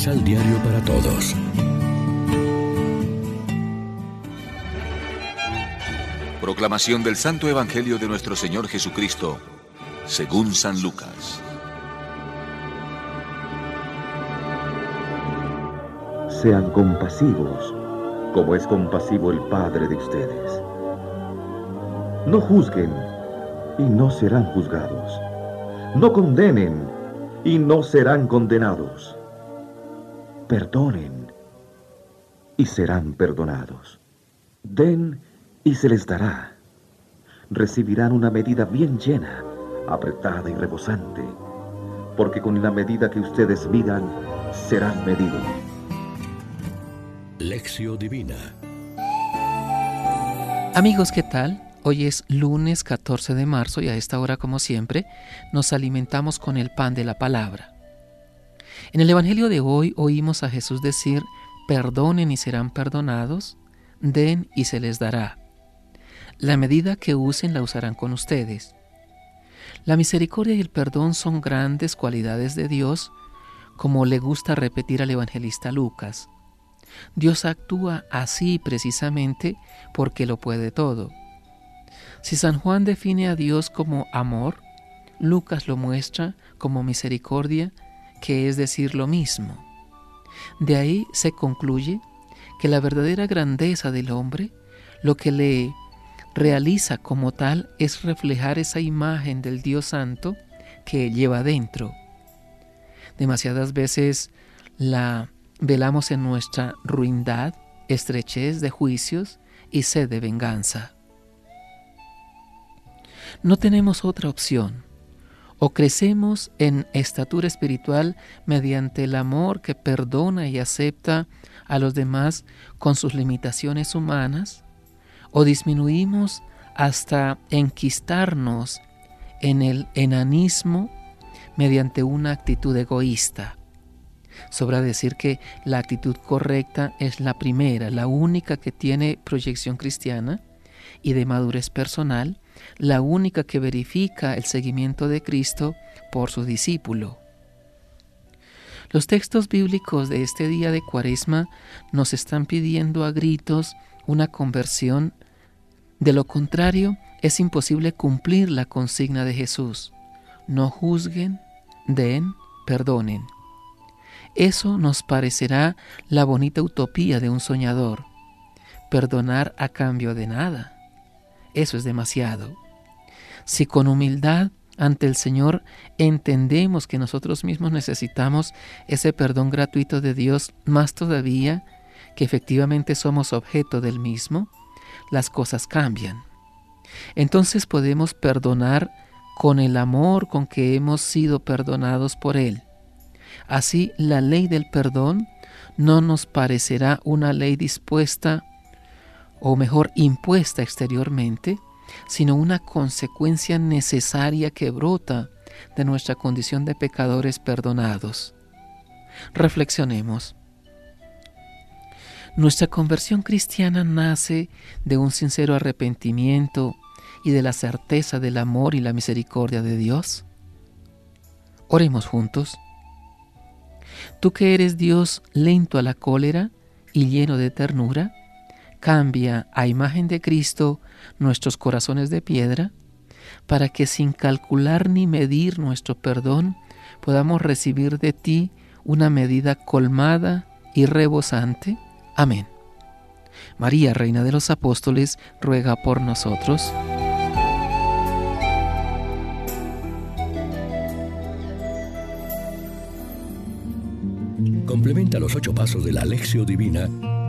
Misal Diario para Todos. Proclamación del Santo Evangelio de nuestro Señor Jesucristo, según San Lucas. Sean compasivos, como es compasivo el Padre de ustedes. No juzguen, y no serán juzgados. No condenen, y no serán condenados. Perdonen, y serán perdonados. Den, y se les dará. Recibirán una medida bien llena, apretada y rebosante, porque con la medida que ustedes midan, serán medidos. Lección Divina Amigos, ¿qué tal? Hoy es lunes 14 de marzo y a esta hora, como siempre, nos alimentamos con el pan de la palabra. En el Evangelio de hoy oímos a Jesús decir, perdonen y serán perdonados, den y se les dará. La medida que usen la usarán con ustedes. La misericordia y el perdón son grandes cualidades de Dios, como le gusta repetir al evangelista Lucas. Dios actúa así precisamente porque lo puede todo. Si San Juan define a Dios como amor, Lucas lo muestra como misericordia, que es decir lo mismo. De ahí se concluye que la verdadera grandeza del hombre, lo que le realiza como tal es reflejar esa imagen del Dios Santo que lleva dentro. Demasiadas veces la velamos en nuestra ruindad, estrechez de juicios y sed de venganza. No tenemos otra opción. O crecemos en estatura espiritual mediante el amor que perdona y acepta a los demás con sus limitaciones humanas, o disminuimos hasta enquistarnos en el enanismo mediante una actitud egoísta. Sobra decir que la actitud correcta es la primera, la única que tiene proyección cristiana y de madurez personal, la única que verifica el seguimiento de Cristo por su discípulo. Los textos bíblicos de este día de Cuaresma nos están pidiendo a gritos una conversión. De lo contrario, es imposible cumplir la consigna de Jesús. No juzguen, den, perdonen. Eso nos parecerá la bonita utopía de un soñador. Perdonar a cambio de nada. Eso es demasiado. Si con humildad ante el Señor entendemos que nosotros mismos necesitamos ese perdón gratuito de Dios, más todavía que efectivamente somos objeto del mismo, las cosas cambian. Entonces podemos perdonar con el amor con que hemos sido perdonados por Él. Así la ley del perdón no nos parecerá una ley dispuesta o mejor impuesta exteriormente, sino una consecuencia necesaria que brota de nuestra condición de pecadores perdonados. Reflexionemos. Nuestra conversión cristiana nace de un sincero arrepentimiento y de la certeza del amor y la misericordia de Dios. Oremos juntos. Tú que eres Dios lento a la cólera y lleno de ternura, cambia a imagen de Cristo nuestros corazones de piedra, para que sin calcular ni medir nuestro perdón podamos recibir de ti una medida colmada y rebosante. Amén. María, Reina de los Apóstoles, ruega por nosotros. Complementa los ocho pasos de la Alexio Divina